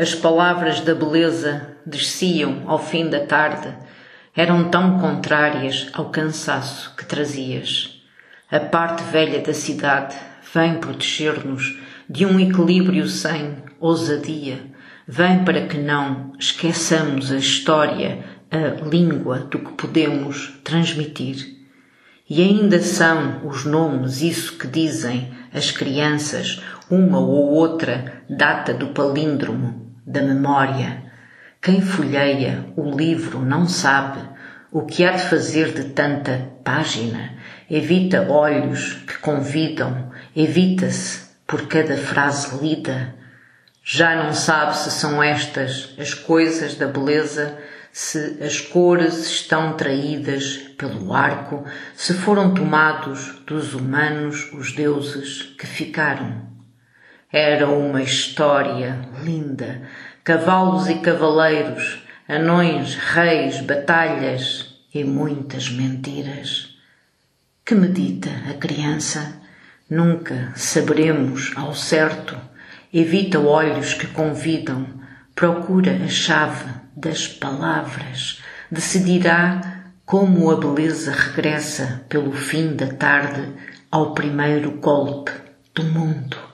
As palavras da beleza desciam ao fim da tarde, eram tão contrárias ao cansaço que trazias. A parte velha da cidade vem proteger-nos de um equilíbrio sem ousadia, vem para que não esqueçamos a história, a língua do que podemos transmitir. E ainda são os nomes isso que dizem as crianças, uma ou outra data do palíndromo da memória. Quem folheia o livro não sabe o que há de fazer de tanta página. Evita olhos que convidam, evita-se por cada frase lida. Já não sabe se são estas as coisas da beleza, se as cores estão traídas pelo arco, se foram tomados dos humanos os deuses que ficaram. Era uma história linda, cavalos e cavaleiros, anões, reis, batalhas e muitas mentiras. Que medita a criança? Nunca saberemos ao certo. Evita olhos que convidam, procura a chave das palavras. Decidirá como a beleza regressa pelo fim da tarde ao primeiro golpe do mundo.